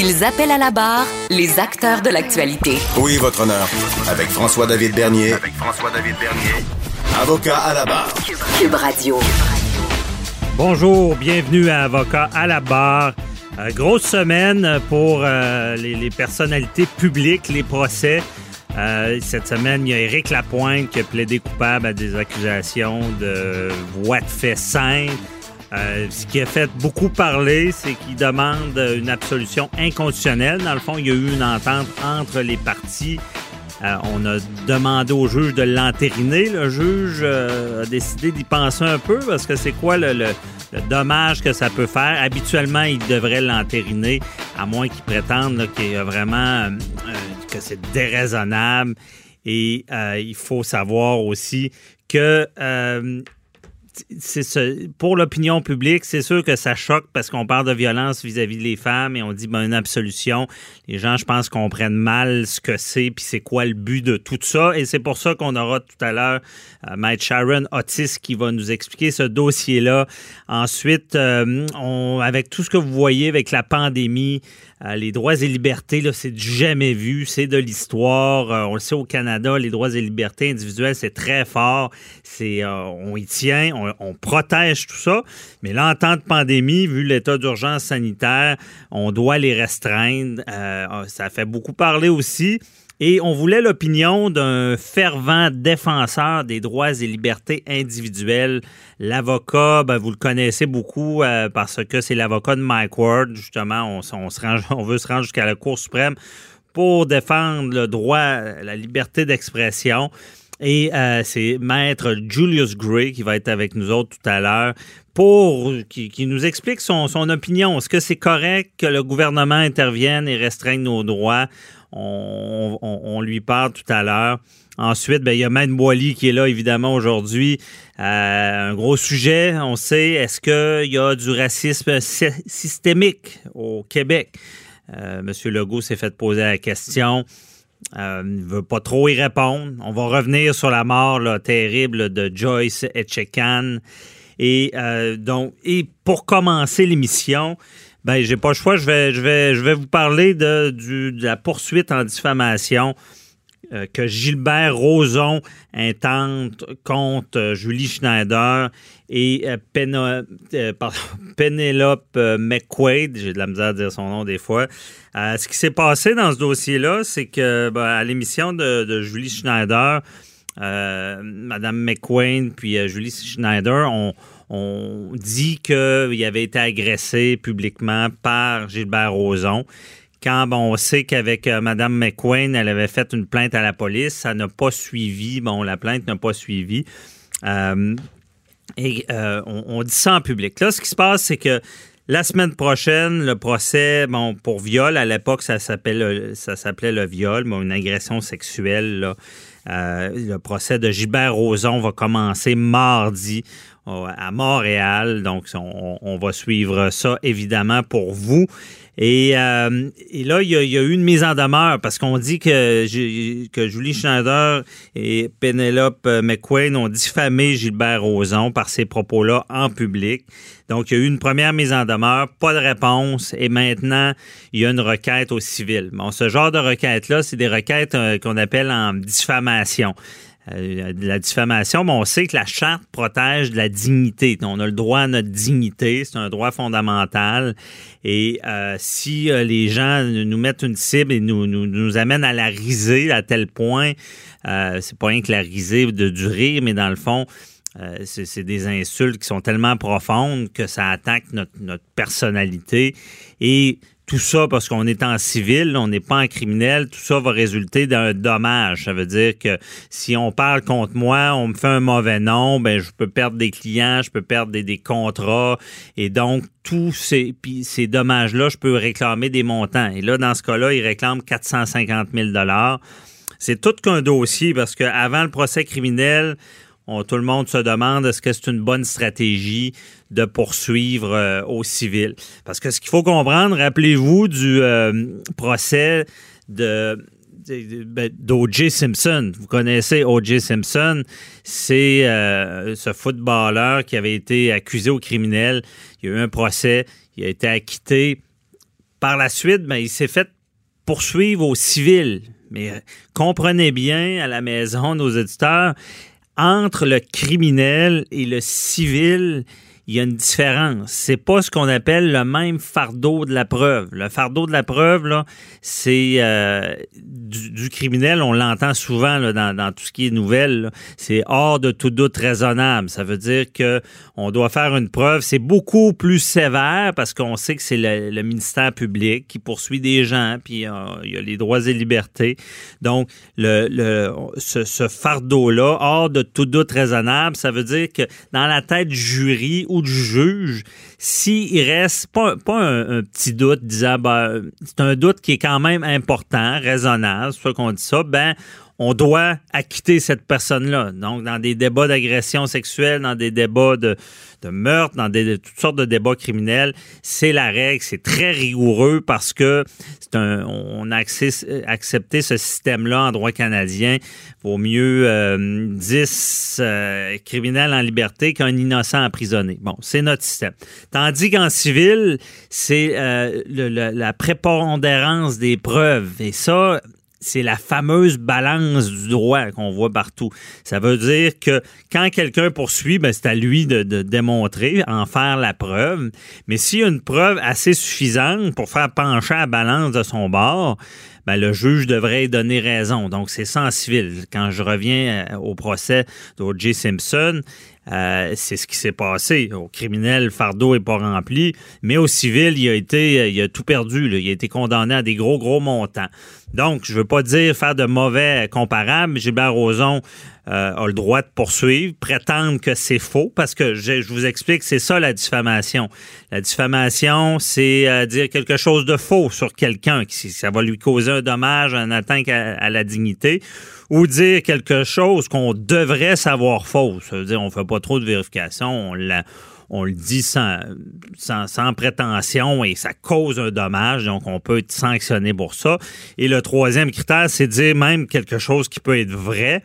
Ils appellent à la barre les acteurs de l'actualité. Oui, votre honneur. Avec François-David Bernier. Avec François-David Bernier. Avocat à la barre. Cube Radio. Bonjour, bienvenue à Avocat à la barre. Euh, grosse semaine pour euh, les, les personnalités publiques, les procès. Euh, cette semaine, il y a Éric Lapointe qui a plaidé coupable à des accusations de voie de fait simple. Euh, ce qui a fait beaucoup parler, c'est qu'il demande une absolution inconditionnelle. Dans le fond, il y a eu une entente entre les parties. Euh, on a demandé au juge de l'entériner. Le juge euh, a décidé d'y penser un peu parce que c'est quoi le, le- le dommage que ça peut faire. Habituellement, il devrait l'entériner, à moins qu'il prétende qu'il y a vraiment euh, euh, que c'est déraisonnable. Et euh, il faut savoir aussi que euh, ce- pour l'opinion publique, c'est sûr que ça choque parce qu'on parle de violence vis-à-vis des femmes et on dit ben, une absolution. Les gens, je pense, comprennent mal ce que c'est puis c'est quoi le but de tout ça. Et c'est pour ça qu'on aura tout à l'heure euh, Sharon Otis qui va nous expliquer ce dossier-là. Ensuite, euh, avec tout ce que vous voyez avec la pandémie, euh, les droits et libertés, là, c'est jamais vu, c'est de l'histoire. Euh, on le sait au Canada, les droits et libertés individuelles, c'est très fort. C'est, on y tient, on, on protège tout ça. Mais là, en temps de pandémie, vu l'état d'urgence sanitaire, on doit les restreindre. Euh, ça fait beaucoup parler aussi. Et on voulait l'opinion d'un fervent défenseur des droits et libertés individuelles. L'avocat, ben, vous le connaissez beaucoup euh, parce que c'est l'avocat de Mike Ward. Justement, on veut se rendre jusqu'à la Cour suprême pour défendre le droit, la liberté d'expression. Et euh, c'est maître Julius Gray qui va être avec nous autres tout à l'heure pour qui, qui nous explique son, son opinion. Est-ce que c'est correct que le gouvernement intervienne et restreigne nos droits? On, on- lui parle tout à l'heure. Ensuite, ben, il y a Maître Boily qui est là, évidemment, aujourd'hui. Euh, un gros sujet, on sait, est-ce qu'il y a du racisme sy- systémique au Québec? Euh, Monsieur Legault s'est fait poser la question. Euh, ne veut pas trop y répondre. On va revenir sur la mort terrible de Joyce Etchekan. Et euh, et pour commencer l'émission, ben j'ai pas le choix. Je vais, je vais, je vais vous parler de, la poursuite en diffamation que Gilbert Rozon intente contre euh, Julie Schneider et euh, euh, Penelope euh, McQuaid, j'ai de la misère à dire son nom des fois. Euh, ce qui s'est passé dans ce dossier-là, c'est que ben, à l'émission de, Julie Schneider, euh, Madame McQuaid puis euh, Julie Schneider ont on dit qu'il avait été agressé publiquement par Gilbert Rozon quand bon, on sait qu'avec euh, Mme McQueen, elle avait fait une plainte à la police, ça n'a pas suivi. Bon, la plainte n'a pas suivi. Euh, et euh, on, dit ça en public. Là, ce qui se passe, c'est que la semaine prochaine, le procès, bon, pour viol, à l'époque, ça s'appelait le viol, une agression sexuelle. Le procès de Gilbert Rozon va commencer mardi à Montréal. Donc, on, va suivre ça évidemment pour vous. Et, euh, là, il y, a, eu une mise en demeure parce qu'on dit que, Ju- que Julie Schneider et Penelope McQuain ont diffamé Gilbert Rozon par ces propos-là en public. Donc, il y a eu une première mise en demeure, pas de réponse, et maintenant, il y a une requête au civil. Bon, ce genre de requête-là, c'est des requêtes euh, qu'on appelle en diffamation. Euh, de la diffamation, mais on sait que la charte protège de la dignité. On a le droit à notre dignité, c'est un droit fondamental. Et euh, si euh, les gens nous mettent une cible et nous, nous, amènent à la risée à tel point, euh, c'est pas rien que la risée de du rire, mais dans le fond, euh, c'est des insultes qui sont tellement profondes que ça attaque notre, notre personnalité. Et tout ça parce qu'on est en civil, on n'est pas en criminel, tout ça va résulter d'un dommage. Ça veut dire que si on parle contre moi, on me fait un mauvais nom, ben je peux perdre des clients, je peux perdre des, contrats et donc tous ces ces dommages là, je peux réclamer des montants. Et là dans ce cas-là, ils réclament 450 000 dollars. c'est tout qu'un dossier parce qu'avant le procès criminel, tout le monde se demande est-ce que c'est une bonne stratégie de poursuivre euh, au civil? Parce que ce qu'il faut comprendre, rappelez-vous du euh, procès de ben, d'O.J. Simpson. Vous connaissez O.J. Simpson, c'est euh, ce footballeur qui avait été accusé au criminel. Il y a eu un procès, il a été acquitté. Par la suite, ben, il s'est fait poursuivre au civil. Mais comprenez bien à la maison, nos éditeurs, entre le criminel et le civil, il y a une différence. C'est pas ce qu'on appelle le même fardeau de la preuve. Le fardeau de la preuve, là, c'est euh, du, criminel, on l'entend souvent là, dans, tout ce qui est nouvelle. C'est hors de tout doute raisonnable. Ça veut dire que on doit faire une preuve. C'est beaucoup plus sévère parce qu'on sait que c'est le, ministère public qui poursuit des gens, puis euh, il y a les droits et libertés. Donc, le, le ce, ce fardeau-là, hors de tout doute raisonnable, ça veut dire que dans la tête du jury du juge, s'il reste pas, pas un, petit doute disant ben, c'est un doute qui est quand même important, raisonnable, c'est qu'on dit ça, ben on doit acquitter cette personne-là. Donc, dans des débats d'agression sexuelle, dans des débats de, meurtre, dans des, toutes sortes de débats criminels, c'est la règle, c'est très rigoureux parce que c'est un, on a accepté ce système-là en droit canadien. Vaut mieux euh, 10 euh, criminels en liberté qu'un innocent emprisonné. Bon, c'est notre système. Tandis qu'en civil, c'est euh, la prépondérance des preuves. Et ça, c'est la fameuse balance du droit qu'on voit partout. Ça veut dire que quand quelqu'un poursuit, ben, c'est à lui de, démontrer, en faire la preuve. Mais s'il y a une preuve assez suffisante pour faire pencher la balance de son bord, ben, le juge devrait donner raison. Donc, c'est sans civil. Quand je reviens euh, au procès d'O.J. Simpson, euh, c'est ce qui s'est passé. Au criminel, le fardeau n'est pas rempli, mais au civil, il a été, il a tout perdu. Il a été condamné à des gros, gros montants. Donc, je veux pas dire faire de mauvais comparables, mais Gilbert Rozon euh, a le droit de poursuivre, prétendre que c'est faux, parce que je, vous explique, c'est ça la diffamation. La diffamation, c'est euh, dire quelque chose de faux sur quelqu'un, qui ça va lui causer un dommage, un atteinte à, la dignité, ou dire quelque chose qu'on devrait savoir faux. Ça veut dire, on fait pas trop de vérification, on le dit sans, sans, prétention et ça cause un dommage, donc on peut être sanctionné pour ça. Et le troisième critère, c'est dire même quelque chose qui peut être vrai,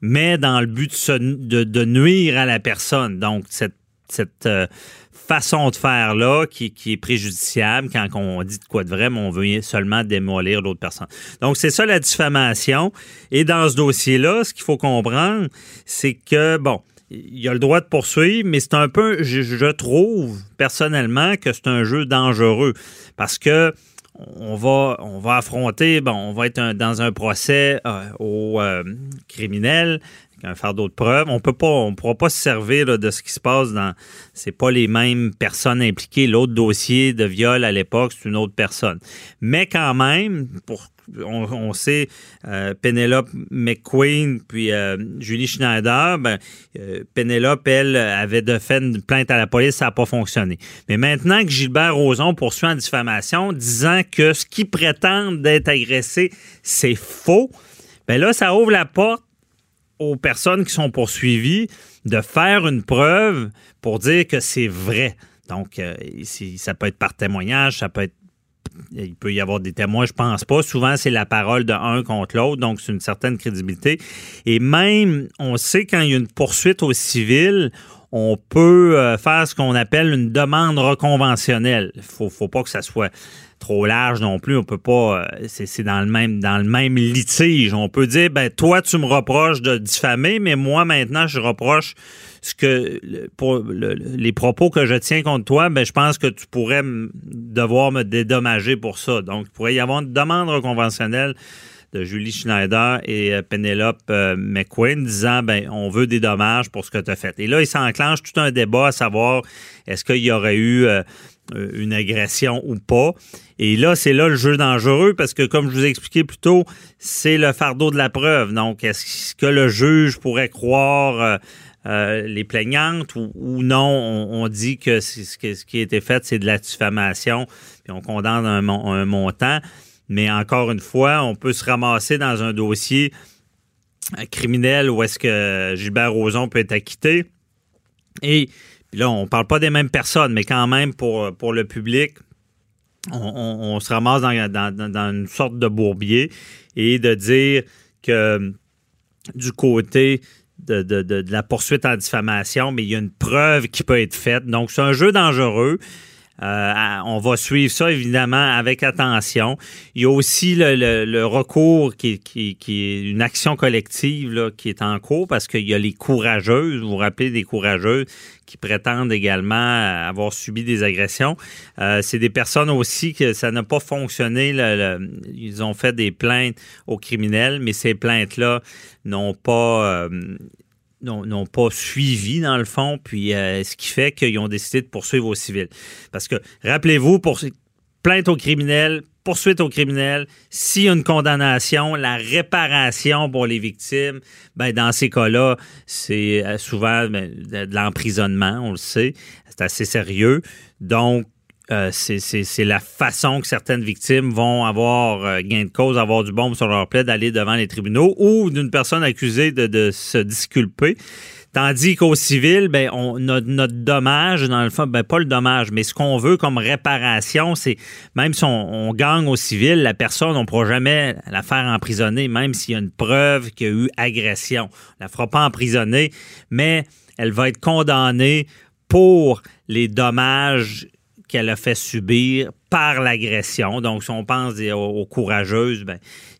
mais dans le but de, de, nuire à la personne. Donc, cette, cette euh, façon de faire là qui, qui, est préjudiciable quand on dit de quoi de vrai, mais on veut seulement démolir l'autre personne. Donc, c'est ça la diffamation. Et dans ce dossier-là, ce qu'il faut comprendre, c'est que, bon, il a le droit de poursuivre, mais c'est un peu, je, trouve personnellement que c'est un jeu dangereux parce que on va, on va affronter, bon, on va être dans un procès euh, au euh, criminel un fardeau de preuves. On peut pas, on pourra pas se servir de ce qui se passe dans. C'est pas les mêmes personnes impliquées. L'autre dossier de viol à l'époque, c'est une autre personne. Mais quand même, pour on, sait euh, Penelope McQueen puis euh, Julie Schneider, ben, euh, Penelope, elle, avait de fait une plainte à la police, ça n'a pas fonctionné. Mais maintenant que Gilbert Rozon poursuit en diffamation, disant que ce qui prétendent d'être agressé, c'est faux, ben là, ça ouvre la porte aux personnes qui sont poursuivies de faire une preuve pour dire que c'est vrai. Donc, ça peut être par témoignage, ça peut être il peut y avoir des témoins, je pense pas. Souvent, c'est la parole de un contre l'autre, donc c'est une certaine crédibilité. Et même, on sait quand il y a une poursuite au civil, on peut euh, faire ce qu'on appelle une demande reconventionnelle. Il faut, faut pas que ça soit trop large non plus. On peut pas. Euh, c'est dans le même litige. On peut dire ben toi tu me reproches de diffamer, mais moi maintenant je reproche ce que les propos que je tiens contre toi, ben je pense que tu pourrais devoir me dédommager pour ça. Donc il pourrait y avoir une demande conventionnelle de Julie Schneider et euh, Penelope euh, McQueen disant ben on veut des dommages pour ce que tu as fait. Et là, il s'enclenche tout un débat à savoir est-ce qu'il y aurait eu euh, une agression ou pas. Et là, c'est là le jeu dangereux parce que, comme je vous ai expliqué plus tôt, c'est le fardeau de la preuve. Donc, est-ce que le juge pourrait croire euh, euh, les plaignantes ou, non? On, dit que ce qui a été fait, c'est de la diffamation, puis on condamne un, montant. Mais encore une fois, on peut se ramasser dans un dossier criminel où est-ce que Gilbert Rozon peut être acquitté. Et là, on ne parle pas des mêmes personnes, mais quand même pour, pour le public, on, se ramasse dans, une sorte de bourbier et de dire que du côté de, la poursuite en diffamation, mais il y a une preuve qui peut être faite. Donc, c'est un jeu dangereux. Euh, on va suivre ça évidemment avec attention. Il y a aussi le, recours qui, est une action collective qui est en cours parce qu'il y a les courageuses, vous vous rappelez des courageuses qui prétendent également avoir subi des agressions. Euh, c'est des personnes aussi que ça n'a pas fonctionné. ils ont fait des plaintes aux criminels, mais ces plaintes-là n'ont pas, euh, n'ont pas suivi, dans le fond, puis euh, ce qui fait qu'ils ont décidé de poursuivre aux civils. Parce que, rappelez-vous, pour plainte aux criminels, poursuite aux criminels, s'il y a une condamnation, la réparation pour les victimes, ben dans ces cas-là, c'est euh, souvent ben, de l'emprisonnement, on le sait. C'est assez sérieux. Donc, euh, c'est la façon que certaines victimes vont avoir euh, gain de cause, avoir du bombe sur leur plaie, d'aller devant les tribunaux ou d'une personne accusée de, se disculper. Tandis qu'au civil, ben, on, notre, notre, dommage, dans le fond, ben, pas le dommage, mais ce qu'on veut comme réparation, c'est même si on, gagne au civil, la personne, on ne pourra jamais la faire emprisonner, même s'il y a une preuve qu'il y a eu agression. On la fera pas emprisonner, mais elle va être condamnée pour les dommages qu'elle a fait subir par l'agression. Donc, si on pense aux, courageuses, ben,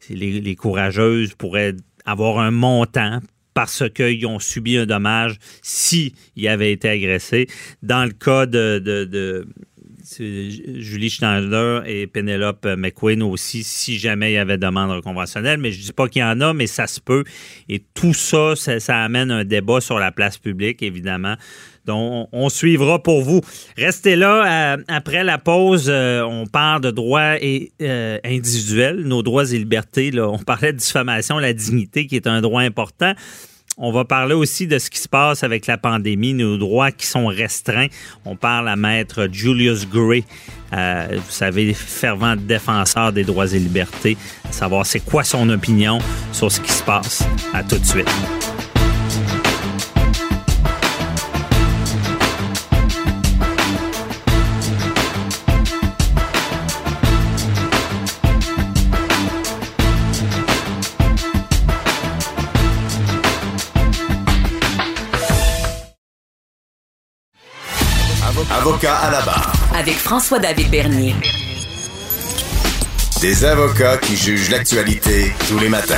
les, courageuses pourraient avoir un montant parce qu'ils ont subi un dommage s'ils avaient été agressés. Dans le cas de, Julie Schneider et Penelope McQueen aussi, si jamais il y avait demande conventionnelle. Mais je ne dis pas qu'il y en a, mais ça se peut. Et tout ça, ça amène un débat sur la place publique, évidemment. Donc, on, suivra pour vous. Restez là. Euh, après la pause, euh, on parle de droits et, euh, individuels, nos droits et libertés. On parlait de diffamation, la dignité, qui est un droit important. On va parler aussi de ce qui se passe avec la pandémie, nos droits qui sont restreints. On parle à maître Julius Gray, vous savez, fervent défenseur des droits et libertés, savoir c'est quoi son opinion sur ce qui se passe. À tout de suite. François-David Bernier. Des avocats qui jugent l'actualité tous les matins.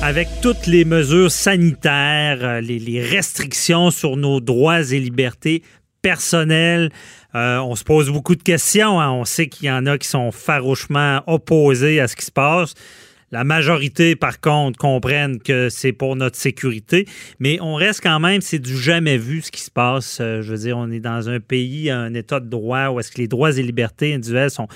Avec toutes les mesures sanitaires, euh, les, restrictions sur nos droits et libertés personnelles, euh, on se pose beaucoup de questions. Hein. On sait qu'il y en a qui sont farouchement opposés à ce qui se passe. La majorité, par contre, comprennent que c'est pour notre sécurité, mais on reste quand même, c'est du jamais vu ce qui se passe. Euh, je veux dire, on est dans un pays, un état de droit où est-ce que les droits et libertés individuelles sont,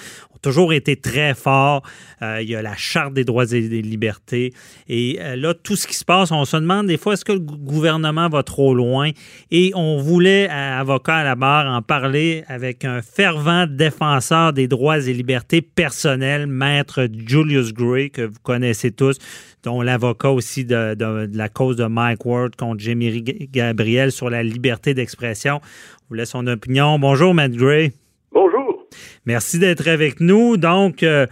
toujours été très fort. Euh, il y a la Charte des droits et des libertés. Et euh, là, tout ce qui se passe, on se demande des fois, est-ce que le gouvernement va trop loin? Et on voulait, avocat à la barre, en parler avec un fervent défenseur des droits et libertés personnels, maître Julius Gray, que vous connaissez tous, dont l'avocat aussi de, la cause de Mike Ward contre Jérémy Gabriel sur la liberté d'expression. vous laisse son opinion. Bonjour, Matt Gray. Merci d'être avec nous. Donc, euh,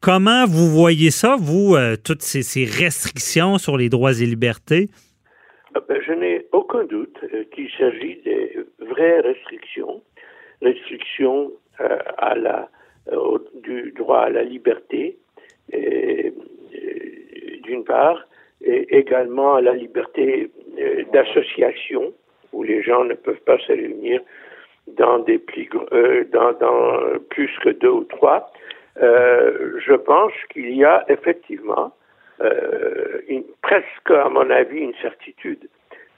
comment vous voyez ça, vous, euh, toutes ces, restrictions sur les droits et libertés? Ah ben, je n'ai aucun doute euh, qu'il s'agit de vraies restrictions, restrictions du droit à la liberté, d'une part, et également à la liberté d'association, où les gens ne peuvent pas se réunir dans des plus, euh, dans, dans, plus que deux ou trois, euh, je pense qu'il y a effectivement euh, une, presque, à mon avis, une certitude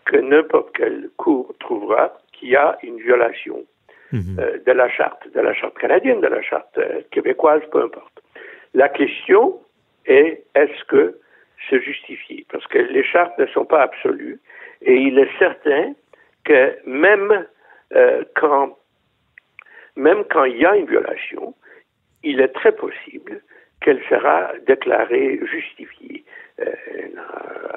que n'importe quel cours trouvera qu'il y a une violation mhm. euh, de la charte, de la charte canadienne, de la charte québécoise, peu importe. La question est est-ce que se justifier Parce que les chartes ne sont pas absolues et il est certain que même euh, quand, même quand il y a une violation, il est très possible qu'elle sera déclarée justifiée. Euh,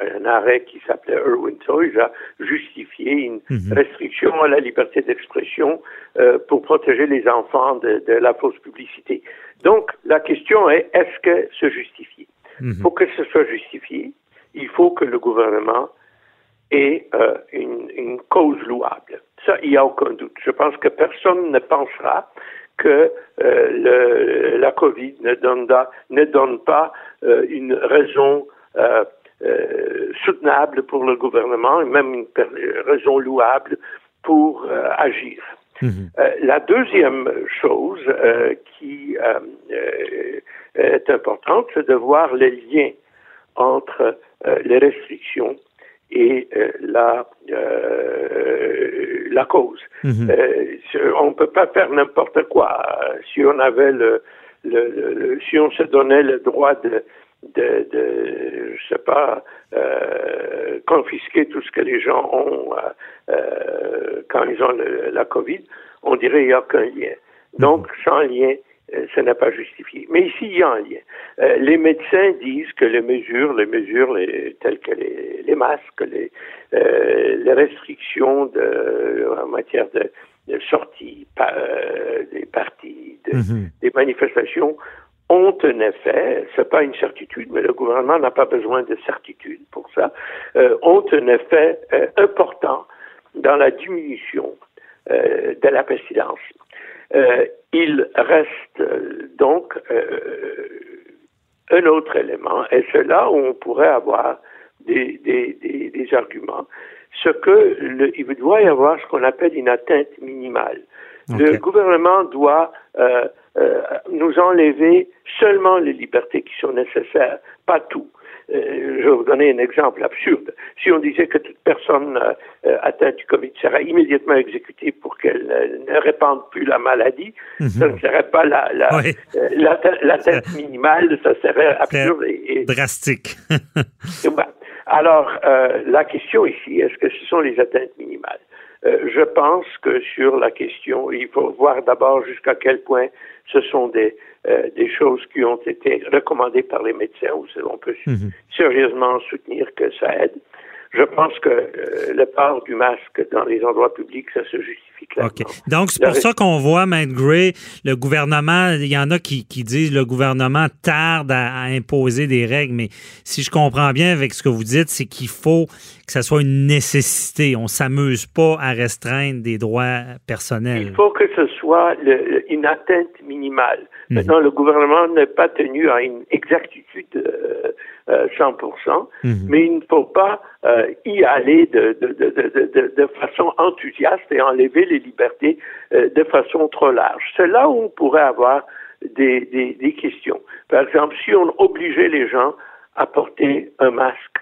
un, arrêt qui s'appelait Irwin Toys a justifié une mhm. restriction à la liberté d'expression euh, pour protéger les enfants de, la fausse publicité. Donc, la question est, est-ce que se justifie mhm. Pour que ce soit justifié, il faut que le gouvernement ait euh, une, une, cause louable. Ça, il n'y a aucun doute. Je pense que personne ne pensera que euh, le, la COVID ne donne, ne donne pas euh, une raison euh, soutenable pour le gouvernement et même une raison louable pour agir. Mhm. la deuxième chose qui est importante, c'est de voir les liens entre les restrictions et euh, la euh, la cause. Mhm. Euh, on ne peut pas faire n'importe quoi. Si on avait le, le, si on se donnait le droit de de, de je sais pas confisquer tout ce que les gens ont quand ils ont la Covid, on dirait qu'il n'y a aucun lien. Donc, mhm. sans lien, euh, ce n'est pas justifié. Mais ici, il y a un lien. Euh, les médecins disent que les mesures, les mesures les, telles que les, les masques, les, euh, les restrictions de, en matière de, de sortie des partis, mhm. des manifestations, ont un effet, c'est pas une certitude, mais le gouvernement n'a pas besoin de certitude pour ça, ont un effet important dans la diminution de la pestilence. Euh, il reste euh, donc euh, un autre élément, et c'est là où on pourrait avoir des, des, des, arguments, ce que le, il doit y avoir ce qu'on appelle une atteinte minimale. Le gouvernement doit nous enlever seulement les libertés qui sont nécessaires, pas tout. Euh, je vais vous donner un exemple absurde. Si on disait que toute personne euh, atteinte du Covid serait immédiatement exécutée pour qu'elle euh, ne répande plus la maladie, mhm. ça ne serait pas la, la, minimale, ça serait absurde et, drastique. Alors, la question ici, est-ce que ce sont les atteintes minimales? je pense que sur la question, il faut voir d'abord jusqu'à quel point ce sont des, euh, des choses qui ont été recommandées par les médecins, où on peut mhm. sérieusement soutenir que ça aide. Je pense que euh, le port du masque dans les endroits publics, ça se justifie clairement. OK. Donc, c'est pour ça qu'on voit, Matt Gray, le gouvernement, il y en a qui, qui disent le gouvernement tarde à, imposer des règles, mais si je comprends bien avec ce que vous dites, c'est qu'il faut que ça soit une nécessité. On ne s'amuse pas à restreindre des droits personnels. Il faut que ce soit une atteinte minimale. Mhm. Maintenant, le gouvernement n'est pas tenu à une exactitude euh, 100%, euh, mhm. mais il ne faut pas euh, y aller de, de, de, de, façon enthousiaste et enlever les libertés euh, de façon trop large. C'est là où on pourrait avoir des, des, des, questions. Par exemple, si on obligeait les gens à porter un masque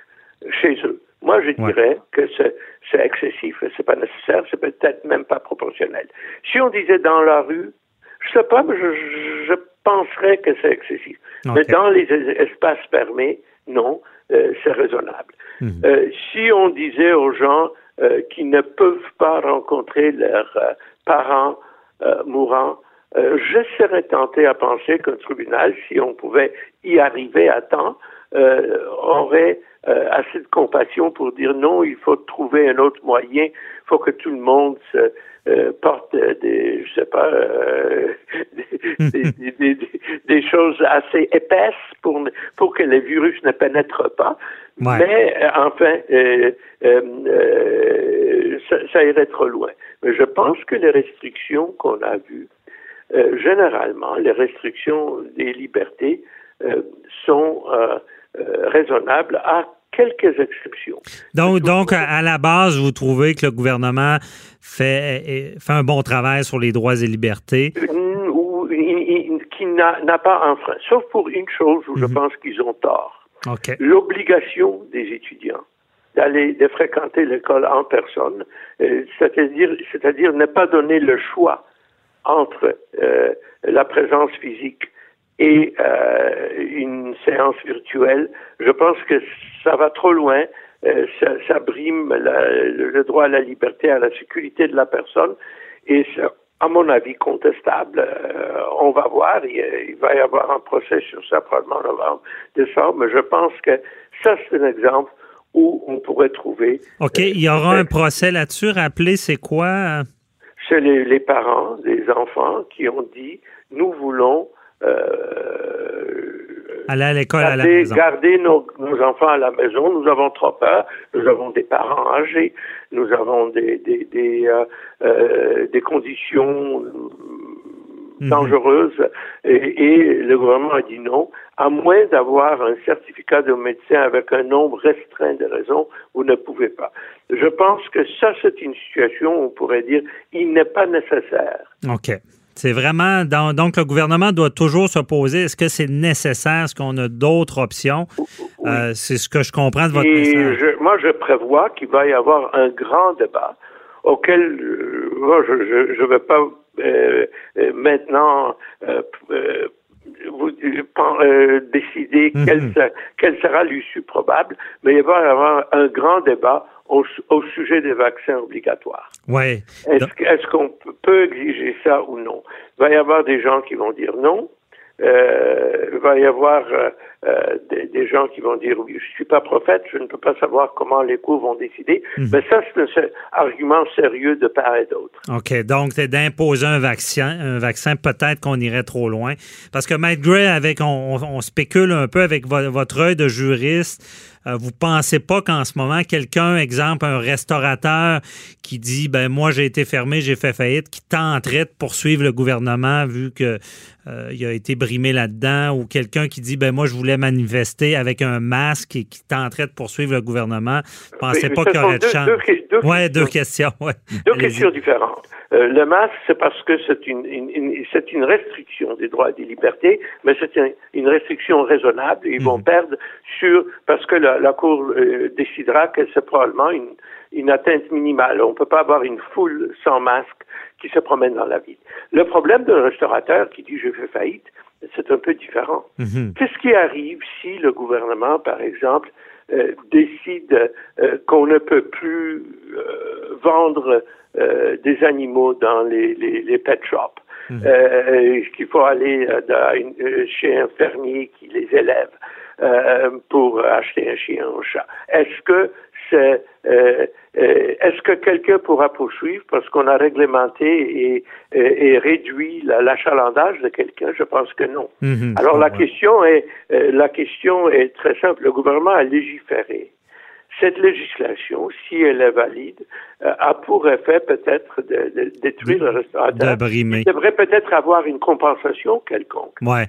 chez eux, moi je dirais que c'est, excessif, c'est pas nécessaire, c'est peut-être même pas proportionnel. Si on disait dans la rue, je sais pas, mais je, je penserais que c'est excessif. Mais dans les espaces fermés, non, euh, c'est raisonnable. Mhm. Euh, si on disait aux gens euh, qui ne peuvent pas rencontrer leurs parents mourants, je serais tenté à penser qu'un tribunal, si on pouvait y arriver à temps, aurait assez de compassion pour dire non, il faut trouver un autre moyen, il faut que tout le monde se, euh, porte des, je sais pas, euh, des, des, choses assez épaisses pour, pour que le virus ne pénètre pas. Mais euh, enfin, ça, irait trop loin. Mais je pense que les restrictions qu'on a vues, généralement, les restrictions des libertés sont raisonnables à quelques exceptions. Donc, donc à la base, vous trouvez que le gouvernement fait, fait un bon travail sur les droits et libertés? Ou, qui n'a pas un frein. Sauf pour une chose où je mhm. pense qu'ils ont tort. L'obligation des étudiants d'aller de fréquenter l'école en personne, euh, c'est-à-dire c'est-à-dire ne pas donner le choix entre euh, la présence physique et euh, une séance virtuelle. Je pense que ça va trop loin. Euh, ça, ça, brime le, droit à la liberté, à la sécurité de la personne, et ça à mon avis, contestable. Euh, on va voir. Il, va y avoir un procès sur ça probablement en novembre, décembre. Mais je pense que ça, c'est un exemple où on pourrait trouver. OK. Il y aura un procès là-dessus. Rappelez, c'est quoi? C'est les, parents des enfants qui ont dit nous voulons aller à l'école à la maison. Garder nos, enfants à la maison. Nous avons trop peur. Nous avons des parents âgés. Nous avons des, des, des, euh, euh des conditions mhm. dangereuses. Et, et, le gouvernement a dit non. À moins d'avoir un certificat de médecin avec un nombre restreint de raisons, vous ne pouvez pas. Je pense que ça, c'est une situation où on pourrait dire il n'est pas nécessaire. OK. C'est vraiment. donc, le gouvernement doit toujours se poser est-ce que c'est nécessaire? Est-ce qu'on a d'autres options? Euh, C'est ce que je comprends de votre message. moi, je prévois qu'il va y avoir un grand débat auquel euh, je ne vais pas euh, maintenant vous, décider mhm. quelle, quelle sera l'issue probable, mais il va y avoir un grand débat au, sujet des vaccins obligatoires. Ouais. Est-ce qu'on peut exiger ça ou non? Il va y avoir des gens qui vont dire non. Euh, il va y avoir euh, euh, des, gens qui vont dire oui, je suis pas prophète, je ne peux pas savoir comment les cours vont décider. Mhm. Mais ça, c'est un argument sérieux de part et d'autre. OK. Donc, c'est d'imposer un vaccin. Un vaccin, peut-être qu'on irait trop loin. Parce que Matt Gray, avec, on, spécule un peu avec votre œil de juriste. Euh, vous pensez pas qu'en ce moment, quelqu'un, exemple, un restaurateur qui dit, ben moi j'ai été fermé, j'ai fait faillite, qui tenterait de poursuivre le gouvernement vu que euh, il a été brimé là-dedans, ou quelqu'un qui dit, ben moi je voulais manifester avec un masque et qui tenterait de poursuivre le gouvernement, pensez pas qu'il y aurait de chance. Deux, ouais, deux questions. Ouais. Deux questions différentes. Euh, le masque, c'est parce que c'est une, c'est une restriction des droits et des libertés, mais c'est une, restriction raisonnable. Ils vont mhm. perdre sur parce que la, Cour euh, décidera que c'est probablement une, une atteinte minimale. On ne peut pas avoir une foule sans masque qui se promène dans la ville. Le problème d'un restaurateur qui dit je fais faillite, c'est un peu différent. Mhm. Qu'est-ce qui arrive si le gouvernement, par exemple, euh, décide euh, qu'on ne peut plus euh, vendre des animaux dans les, les, les pet shops, mhm. qu'il faut aller chez un fermier qui les élève pour acheter un chien ou un chat? Est-ce que c'est euh, euh, est-ce que quelqu'un pourra poursuivre? Parce qu'on a réglementé et, réduit l'achalandage de quelqu'un Je pense que non. Mhm. Alors la question est euh, la question est très simple. Le gouvernement a légiféré. Cette législation, si elle est valide, a pour effet peut-être de, détruire le restaurateur. Il devrait peut-être avoir une compensation quelconque. Ouais.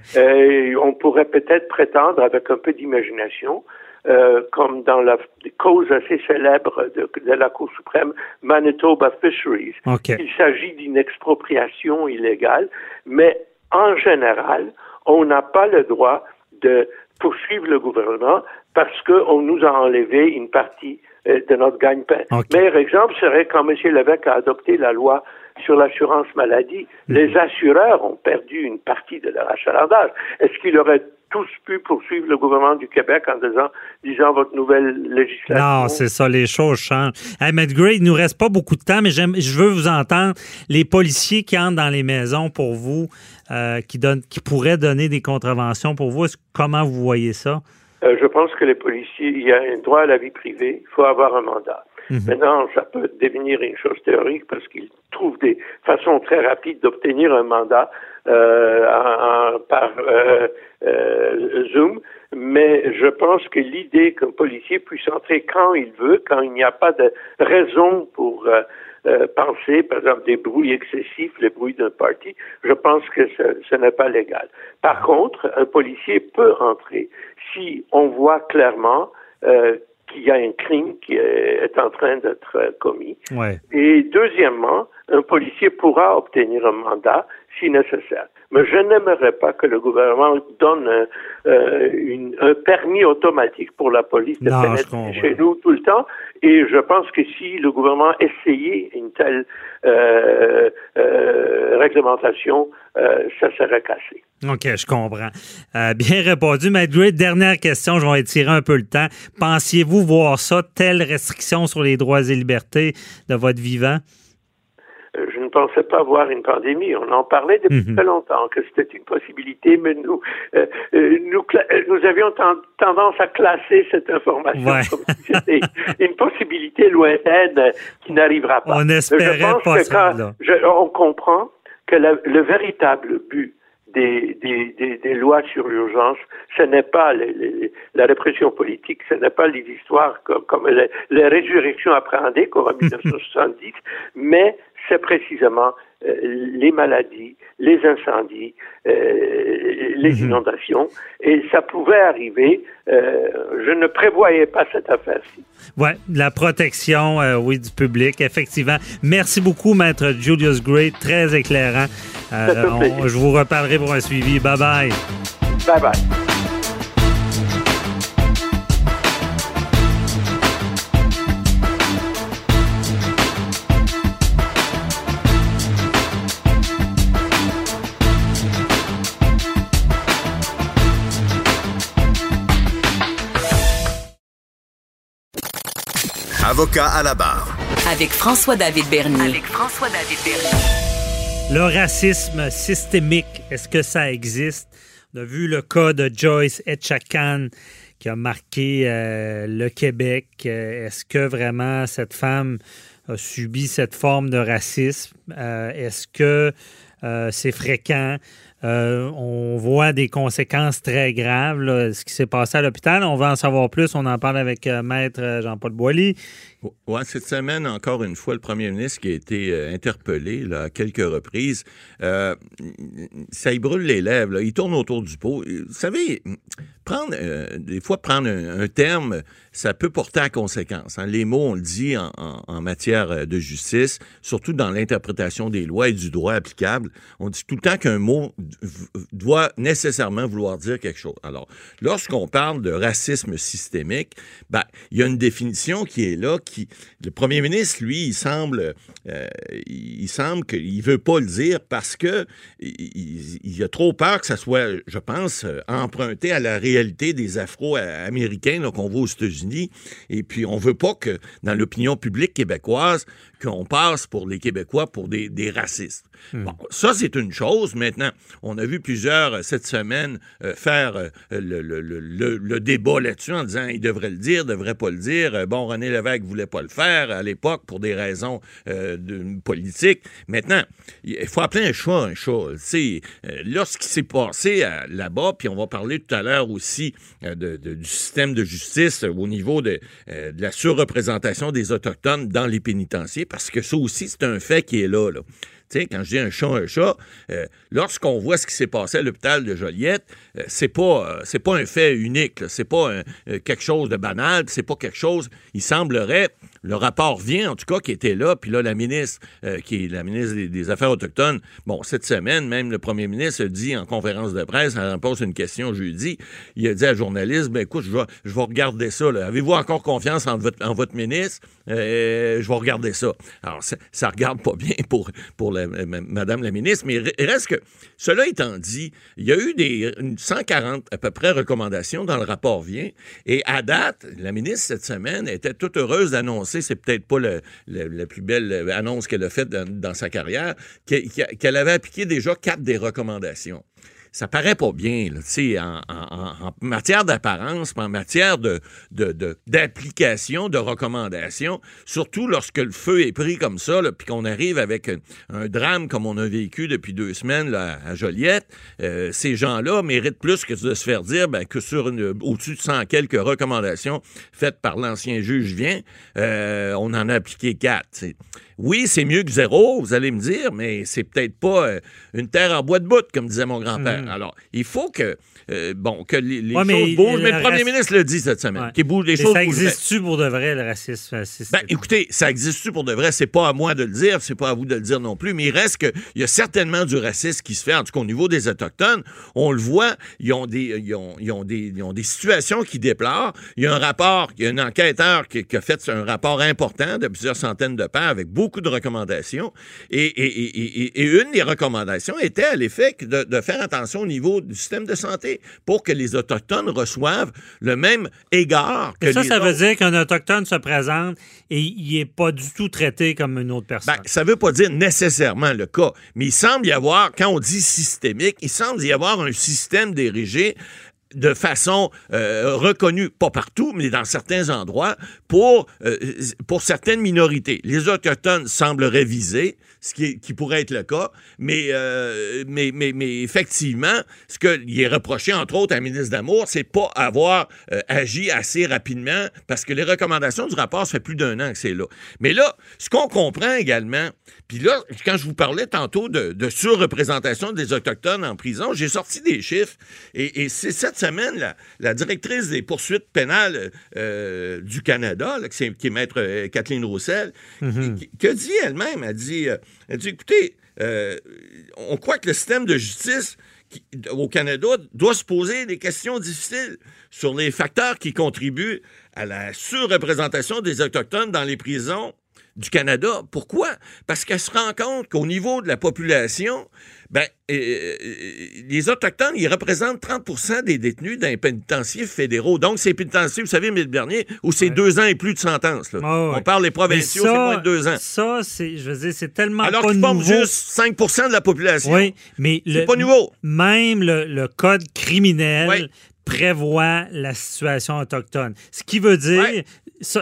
on pourrait peut-être prétendre, avec un peu d'imagination, euh, comme dans la cause assez célèbre de, la Cour suprême, Manitoba Fisheries. Il s'agit d'une expropriation illégale, mais en général, on n'a pas le droit de poursuivre le gouvernement parce qu'on nous a enlevé une partie euh, de notre gagne-pain. Meilleur exemple serait quand M. Lévesque a adopté la loi sur l'assurance maladie, mhm. les assureurs ont perdu une partie de leur achalandage. Est-ce qu'il aurait tous pu poursuivre le gouvernement du Québec en disant, disant votre nouvelle législation. Non, c'est ça, les choses changent. Hey, Matt Gray, il nous reste pas beaucoup de temps, mais je veux vous entendre. Les policiers qui entrent dans les maisons pour vous, euh, qui, donnent, qui pourraient donner des contraventions pour vous, comment vous voyez ça? Euh, je pense que les policiers, il y a un droit à la vie privée, il faut avoir un mandat. Mhm. Maintenant, ça peut devenir une chose théorique parce qu'ils trouvent des façons très rapides d'obtenir un mandat euh, par euh, euh, Zoom, mais je pense que l'idée qu'un policier puisse entrer quand il veut, quand il n'y a pas de raison pour penser, par exemple, des bruits excessifs, les bruits d'un parti, je pense que ce, ce n'est pas légal. Par contre, un policier peut entrer si on voit clairement qu'il y a un crime qui est en train d'être commis. Et deuxièmement, un policier pourra obtenir un mandat si nécessaire. Mais je n'aimerais pas que le gouvernement donne euh, un permis automatique pour la police de pénétrer chez nous tout le temps. Et je pense que si le gouvernement essayait une telle euh, euh, réglementation, ça serait cassé. OK, je comprends. bien répondu. Matt dernière question, je vais étirer un peu le temps. Pensiez-vous voir ça, telle restriction sur les droits et libertés de votre vivant? pensait pas voir une pandémie. On en parlait depuis Mhm. très longtemps que c'était une possibilité, mais nous, euh, euh, nous, euh, avions ten- tendance à classer cette information Ouais. comme si c'était une possibilité lointaine euh, qui n'arrivera pas. On espérait je pense pas que ça, quand- je- on comprend que la- le véritable but des, des, des, des lois sur l'urgence, ce n'est pas les- les- la répression politique, ce n'est pas les histoires comme, comme les, les résurrections appréhendées comme en 1970, mais c'est précisément euh, les maladies, les incendies, euh, les Mhm. inondations, et ça pouvait arriver. euh, je ne prévoyais pas cette affaire-ci. Ouais, la protection, oui, du public, effectivement. Merci beaucoup, Maître Julius Gray, très éclairant. On- je vous reparlerai pour un suivi. Bye bye. Avocat à la barre. Avec François-David Bernier. Avec François-David Bernier. Le racisme systémique, est-ce que ça existe? On a vu le cas de Joyce Etchakan qui a marqué euh, le Québec. Euh, est-ce que vraiment cette femme a subi cette forme de racisme? Euh, est-ce que euh, c'est fréquent? Euh, on voit des conséquences très graves, ce qui s'est passé à l'hôpital. On va en savoir plus. On en parle avec euh, Maître Jean-Paul Boilly. Oui, cette semaine, encore une fois, le premier ministre qui a été euh, interpellé là, à quelques reprises, euh, ça y brûle les lèvres. Il tourne autour du pot. Vous savez, prendre euh, des fois prendre un, terme, ça peut porter à conséquence. hein. Les mots, on le dit en, matière euh, de justice, surtout dans l'interprétation des lois et du droit applicable. On dit tout le temps qu'un mot doit nécessairement vouloir dire quelque chose. Alors, lorsqu'on parle de racisme systémique, ben, il y a une définition qui est là, le premier ministre, lui, il semble, euh, il semble veut pas le dire parce que il, a trop peur que ça soit, je pense, euh, emprunté à la réalité des Afro-Américains qu'on voit aux États-Unis. Et puis, on veut pas que dans l'opinion publique québécoise, qu'on passe pour les Québécois pour des, des racistes. Bon, ça, c'est une chose. Maintenant, on a vu plusieurs euh, cette semaine euh, faire euh, le, le- le- le- débat là-dessus en disant il devrait le dire, devrait pas le dire. Bon, René Lévesque voulait pas le faire à l'époque pour des raisons euh, de, politiques. Maintenant, il faut appeler un chat un chat. Qui s'est passé là-bas, puis on va parler tout à l'heure aussi de- de- du système de justice au niveau de, de la surreprésentation des Autochtones dans les pénitenciers, parce que ça aussi, c'est un fait qui est là. là. Tu sais, quand je dis un chat, un chat, euh, lorsqu'on voit ce qui s'est passé à l'hôpital de Joliette, euh, c'est pas euh, c'est pas un fait unique, c'est pas quelque chose de banal, c'est pas quelque chose. Il semblerait, le rapport vient en tout cas qui était là, puis là la ministre, euh, qui est la ministre des, Affaires autochtones, bon cette semaine même le premier ministre a dit en conférence de presse, elle pose une question jeudi, il a dit à la journaliste, ben écoute, je vais, regarder ça. Avez-vous encore confiance en votre, en ministre? Euh, Je vais regarder ça. Alors ça, ça regarde pas bien pour pour la- euh, Madame la ministre, mais reste que cela étant dit, il y a eu des une 140 à peu près recommandations dans le rapport vient et à date, la ministre cette semaine était toute heureuse d'annoncer, c'est peut-être pas la plus belle annonce qu'elle a faite dans, sa carrière, qu'elle avait appliqué déjà quatre des recommandations ça paraît pas bien, tu sais, en, matière d'apparence, en matière de, d'application, de, recommandations, surtout lorsque le feu est pris comme ça, puis qu'on arrive avec un, drame comme on a vécu depuis deux semaines à Joliette, euh, ces gens-là méritent plus que de se faire dire ben, que sur une, au-dessus de 100 quelques recommandations faites par l'ancien juge vient, euh, on en a appliqué quatre. Oui, c'est mieux que zéro, vous allez me dire, mais c'est peut-être pas euh, une terre en bois de bout, comme disait mon grand-père. Alors, il faut que, euh, bon, que les, les. Ouais, mais choses bougent. Mais le premier ministre le dit cette semaine. Ouais. qu'il bouge, les Et choses ça existe-tu pour de vrai, le racisme Ben, systémique? écoutez, ça existe pour de vrai? C'est pas à moi de le dire, c'est pas à vous de le dire non plus, mais il reste qu'il y a certainement du racisme qui se fait, en tout cas au niveau des Autochtones. On le voit, ils ont des, ils ont, ils ont des, ils ont des situations qui déplorent. Il y a un rapport, il y a un enquêteur qui, qui a fait un rapport important de plusieurs centaines de pages avec beaucoup beaucoup de recommandations. Et, et, et, et une des recommandations était à l'effet de, de, faire attention au niveau du système de santé pour que les Autochtones reçoivent le même égard que ça, les ça autres. veut dire qu'un Autochtone se présente et il n'est pas du tout traité comme une autre personne. Ben, ça ne veut pas dire nécessairement le cas, mais il semble y avoir, quand on dit systémique, il semble y avoir un système dirigé de façon euh, reconnue, pas partout, mais dans certains endroits, pour, euh, pour certaines minorités. Les Autochtones semblent réviser, ce qui, qui pourrait être le cas, mais, euh, mais, mais, mais effectivement, ce qu'il est reproché, entre autres, à la ministre d'Amour, c'est pas avoir agi assez rapidement, parce que les recommandations du rapport, ça fait plus d'un an que c'est là. Mais là, ce qu'on comprend également, puis là, quand je vous parlais tantôt de, de surreprésentation des Autochtones en prison, j'ai sorti des chiffres, et, et c'est cette semaine, la, la directrice des poursuites pénales euh, du Canada, là, qui, est, qui est maître euh, Kathleen Roussel, qui, qui a dit elle-même, elle dit, euh, elle dit écoutez, on croit que le système de justice qui- au Canada doit se poser des questions difficiles sur les facteurs qui contribuent à la surreprésentation des Autochtones dans les prisons du Canada. Pourquoi? Parce qu'elle se rend compte qu'au niveau de la population, ben, euh, euh, les Autochtones, ils représentent 30% des détenus dans les pénitenciers fédéraux. Donc, c'est pénitenciers, vous savez, mais dernier, où c'est deux ans et plus de sentence. là. Ah ouais. On parle des provinciaux, c'est moins de deux ans. Ça, c'est, je veux dire, c'est tellement Alors pas qu'ils forment juste 5% de la population. Oui, mais C'est le- pas nouveau. Même le, le code criminel Oui. prévoit la situation autochtone. Ce qui veut dire, Ouais.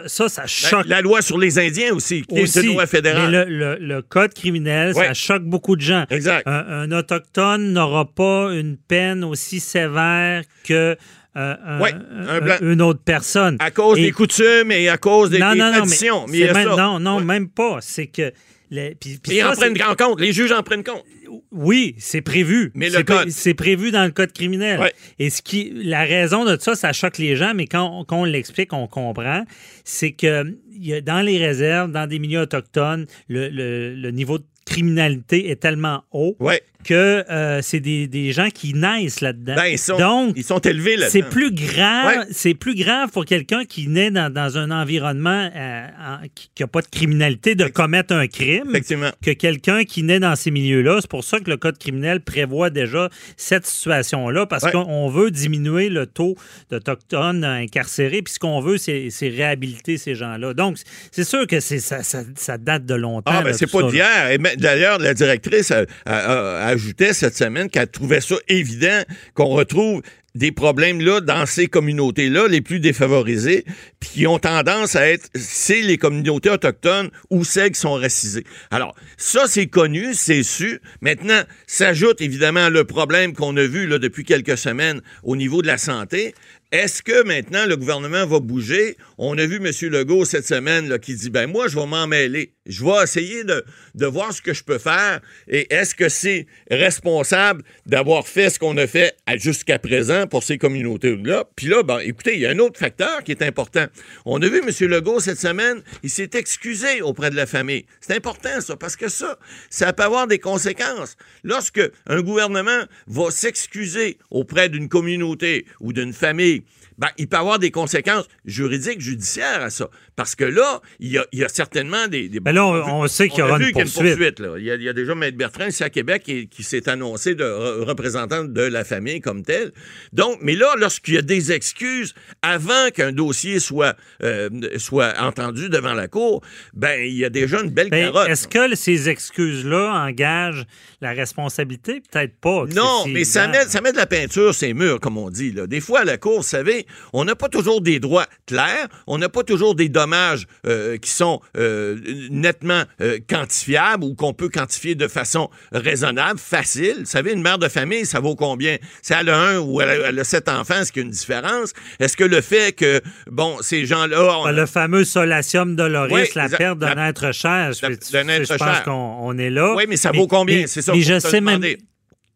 Ça, ça, choque la loi sur les Indiens aussi, qui est aussi. une loi fédérale. Mais le, le- le code criminel, Ouais. ça choque beaucoup de gens. Exact. Un, un autochtone n'aura pas une peine aussi sévère que euh, un- Ouais, un- un blanc. une autre personne. À cause Et- des coutumes et à cause des, des traditions. mais Mais il y a c'est même- non, non, Ouais. même pas. C'est que. Les- puis- puis Et ils en prennent en compte. Les juges en prennent compte. Oui, c'est prévu. Mais le code. C'est prévu dans le code criminel. Ouais. Et ce qui, la raison de ça, ça choque les gens, mais quand, on- quand on l'explique, on comprend. C'est que il y a, dans les réserves, dans des milieux autochtones, le, le- le niveau de criminalité est tellement haut Ouais. Que euh, c'est des, des gens qui naissent là-dedans. Ben, ils sont, Donc, ils sont élevés là c'est plus grave, Ouais. c'est plus grave pour quelqu'un qui naît dans, dans un environnement euh, en- qui n'a pas de criminalité de commettre un crime Effectivement. que quelqu'un qui naît dans ces milieux-là. C'est pour ça que le code criminel prévoit déjà cette situation-là, parce Ouais. qu'on veut diminuer le taux d'Autochtones incarcérés, puis ce qu'on veut, c'est réhabiliter ces gens-là. Donc, c'est sûr que ça, ça, ça date de longtemps. Ah, ben c'est pas d'hier. D'ailleurs, la directrice a- a- a- ajoutait cette semaine qu'elle trouvait ça évident qu'on retrouve des problèmes là dans ces communautés-là les plus défavorisées, puis qui ont tendance à être, c'est les communautés autochtones ou celles qui sont racisées. Alors, ça, c'est connu, c'est su. Maintenant, s'ajoute évidemment le problème qu'on a vu là, depuis quelques semaines au niveau de la santé. Est-ce que maintenant le gouvernement va bouger? On a vu M. Legault cette semaine qui dit ben moi, je vais m'en mêler. Je vais essayer de, voir ce que je peux faire. Et est-ce que c'est responsable d'avoir fait ce qu'on a fait jusqu'à présent pour ces communautés-là? Puis là, ben, écoutez, il y a un autre facteur qui est important. On a vu M. Legault cette semaine, il s'est excusé auprès de la famille. C'est important, ça, parce que ça, ça peut avoir des conséquences. Lorsque un gouvernement va s'excuser auprès d'une communauté ou d'une famille, ben, il peut avoir des conséquences juridiques, judiciaires à ça. Parce que là, il y a, il y a certainement des... des- Ben là, on- on sait qu'il y aura une qu'il y a poursuite. là. Il, y a, il y a déjà Maître Bertrand ici à Québec qui, qui s'est annoncé de re- représentant de la famille comme tel. Donc, mais là, lorsqu'il y a des excuses avant qu'un dossier soit, euh, soit entendu devant la Cour, ben il y a déjà une belle Ben, carotte. Est-ce que ces excuses-là engagent la responsabilité? Peut-être pas. Non, mais ça met, ça met de la peinture sur les murs, comme on dit. Là. Des fois, à la Cour, vous savez, on n'a pas toujours des droits clairs, on n'a pas toujours des dommages euh, qui sont euh, nettement euh, quantifiables ou qu'on peut quantifier de façon raisonnable, facile. Vous savez, une mère de famille, ça vaut combien? Si elle a un ou elle a, elle a sept enfants, est-ce qu'il y a une différence? Est-ce que le fait que, bon, ces gens-là... on- Ben, Le fameux solatium doloris, Oui, la perte d'un être cher. Je, la- être je pense qu'on on est là. Oui, mais ça vaut combien? C'est ça, Mais je sais même.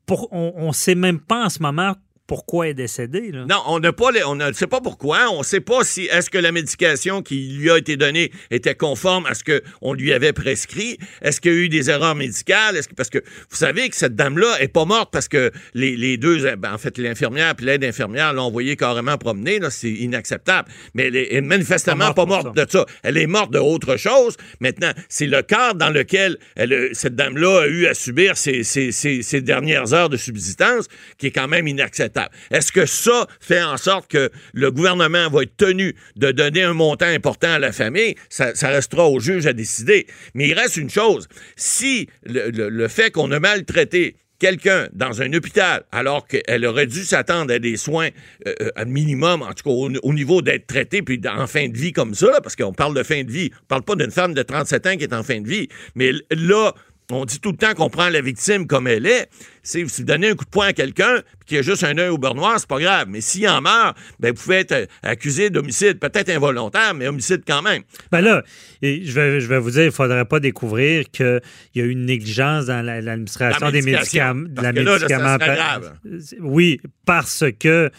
Pour, on ne sait même pas en ce moment pourquoi est décédée. Là? Non, on n'a pas, les- on ne sait pas pourquoi. On ne sait pas si est-ce que la médication qui lui a été donnée était conforme à ce qu'on lui avait prescrit? Est-ce qu'il y a eu des erreurs médicales? Est-ce que parce que vous savez que cette dame-là est pas morte parce que les, les deux, ben, en fait, l'infirmière puis l'aide infirmière l'ont envoyée carrément promener. Là, c'est inacceptable. Mais elle est, elle est manifestement Pas pas morte de ça. Elle est morte de autre chose. Maintenant, c'est le cadre dans lequel elle, cette dame-là a eu à subir ces, ces- ces- ces dernières heures de subsistance qui est quand même inacceptable. Est-ce que ça fait en sorte que le gouvernement va être tenu de donner un montant important à la famille? Ça, restera au juge à décider. Mais il reste une chose. Si le, fait qu'on a maltraité quelqu'un dans un hôpital alors qu'elle aurait dû s'attendre à des soins euh, euh, minimum, en tout cas au, au niveau d'être traitée puis en fin de vie comme ça, parce qu'on parle de fin de vie, on parle pas d'une femme de 37 ans qui est en fin de vie, mais là, on dit tout le temps qu'on prend la victime comme elle est. Si vous donnez un coup de poing à quelqu'un puis qu'il a juste un œil au beurre noir, c'est pas grave. Mais s'il en meurt, ben vous pouvez être euh, accusé d'homicide, peut-être involontaire, mais homicide quand même. Ben là, et je vais, je vais vous dire, il ne faudrait pas découvrir qu'il y a eu une négligence dans la- l'administration La des médicaments. de Parce la que là, là, ça médicament- serait grave. Oui, parce que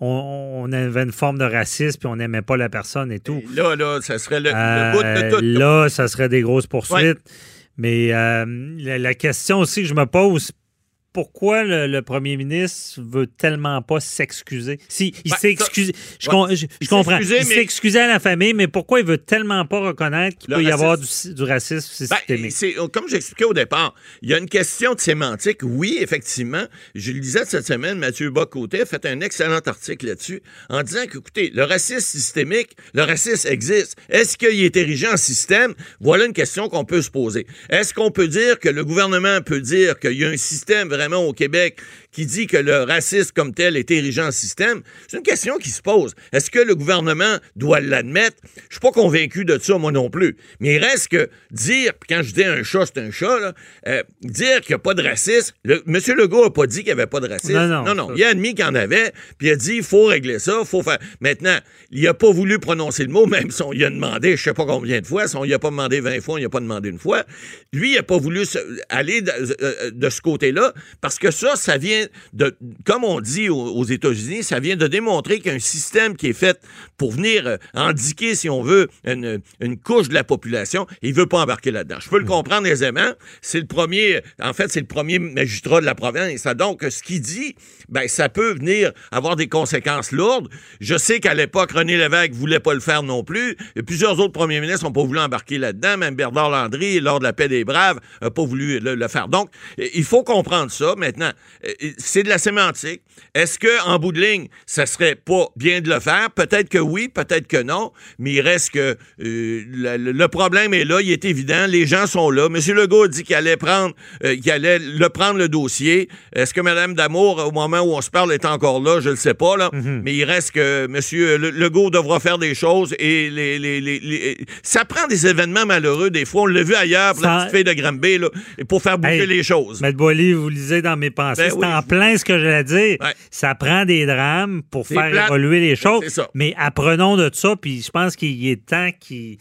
on, avait une forme de racisme puis on n'aimait pas la personne et tout. Là, là, ça serait le, le Euh, bout de tout. là, ça serait des grosses poursuites. Mais euh, la, la question aussi que je me pose, pourquoi le, le premier ministre veut tellement pas s'excuser? Si, il Ben, s'est excusé. Je, ouais. comprends. excusé, il s'est mais- excusé à la famille, mais pourquoi il veut tellement pas reconnaître qu'il peut y avoir du, racisme. du racisme Ben, systémique? c'est, comme j'expliquais au départ, il y a une question de sémantique. Oui, effectivement, je le disais cette semaine, Mathieu Bocoté a fait un excellent article là-dessus en disant que, écoutez, le racisme systémique, le racisme existe. Est-ce qu'il est érigé en système? Voilà une question qu'on peut se poser. Est-ce qu'on peut dire que le gouvernement peut dire qu'il y a un système vraiment au Québec qui dit que le racisme comme tel est érigé en système? C'est une question qui se pose. Est-ce que le gouvernement doit l'admettre? Je suis pas convaincu de ça, moi non plus. Mais il reste que dire, puis quand je dis un chat, c'est un chat, là, euh, dire qu'il n'y a pas de racisme, le, M. Legault n'a pas dit qu'il n'y avait pas de racisme. Non, non, non, non. Il a admis qu'il y en avait, puis il a dit, il faut régler ça, il faut faire. Maintenant, il n'a pas voulu prononcer le mot, même si on lui a demandé, je sais pas combien de fois, si on lui a pas demandé 20 fois, on lui a pas demandé une fois. Lui, il n'a pas voulu aller de, euh, de ce côté-là, parce que ça, ça vient de, comme on dit aux, aux États-Unis, ça vient de démontrer qu'il y a un système qui est fait pour venir euh, indiquer, si on veut, une, une couche de la population. Il veut pas embarquer là-dedans. Je peux le comprendre aisément. C'est le premier, en fait, c'est le premier magistrat de la province. Donc, ce qu'il dit, ben, ça peut venir avoir des conséquences lourdes. Je sais qu'à l'époque, René Lévesque voulait pas le faire non plus. Et plusieurs autres premiers ministres n'ont pas voulu embarquer là-dedans. Même Bernard Landry, lors de la paix des Braves, n'a pas voulu le, le faire. Donc, il faut comprendre ça. Maintenant, c'est de la sémantique. Est-ce que, en bout de ligne, ça serait pas bien de le faire? Peut-être que oui, peut-être que non. Mais il reste que euh, le, le problème est là. Il est évident. Les gens sont là. M. Legault a dit qu'il allait prendre, euh, qu'il allait le prendre le dossier. Est-ce que Mme Damour, au moment où on se parle, est encore là? Je ne le sais pas, là. Mais il reste que M. Le- Legault devra faire des choses et les, les- les- les- ça prend des événements malheureux. Des fois, on l'a vu ailleurs, pour la petite fille de Granby, là, et pour faire bouger Hey, les choses. Maître Boily, vous lisez dans mes pensées. Ben oui. En plein ce que j'allais dire. Ouais. Ça prend des drames pour C'est faire plate. évoluer les choses. Ça. Mais apprenons de ça, puis je pense qu'il est temps qu'il-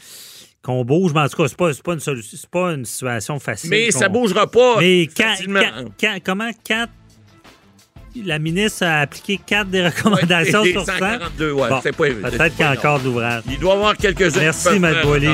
qu'on bouge. Mais en tout cas, c'est pas, c'est pas, une, c'est pas une situation facile. Mais ça qu'on- bougera pas Mais quand, facilement. quand- quand- comment quatre. La ministre a appliqué quatre des recommandations Ouais, sur des 100. 142, ouais, Bon, c'est pas évident. Peut-être qu'il y a encore d'ouvrage. Il doit y avoir quelques-uns. Merci, faire Boily.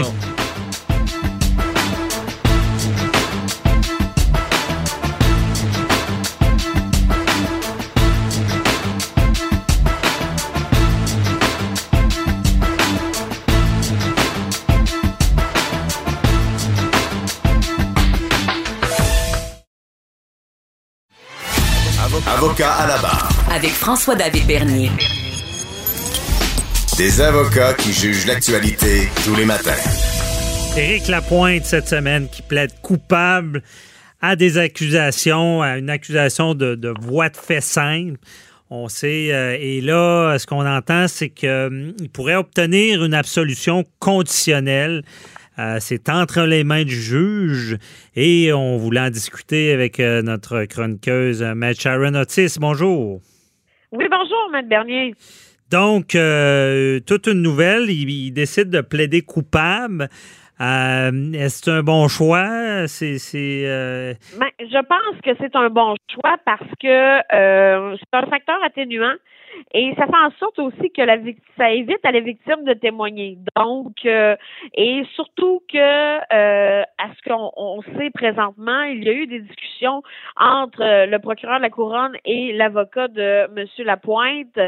Avocat à la barre. Avec François-David Bernier. Des avocats qui jugent l'actualité tous les matins. Éric Lapointe, cette semaine, qui plaide coupable à des accusations, à une accusation de, de voie de fait simple. On sait, euh, et là, ce qu'on entend, c'est qu'il pourrait obtenir une absolution conditionnelle. Euh, c'est entre les mains du juge et on voulait en discuter avec euh, notre chroniqueuse, euh, Matt Sharon Otis. Bonjour. Oui, bonjour, Maître Bernier. Donc, euh, toute une nouvelle, il, il décide de plaider coupable. Euh, Est-ce un bon choix? C'est, c'est, euh, Ben, je pense que c'est un bon choix parce que c'est un facteur atténuant et ça fait en sorte aussi que la ça évite à la victime de témoigner. Donc, euh, et surtout que euh, qu'on on sait présentement, il y a eu des discussions entre euh, le procureur de la couronne et l'avocat de Monsieur Lapointe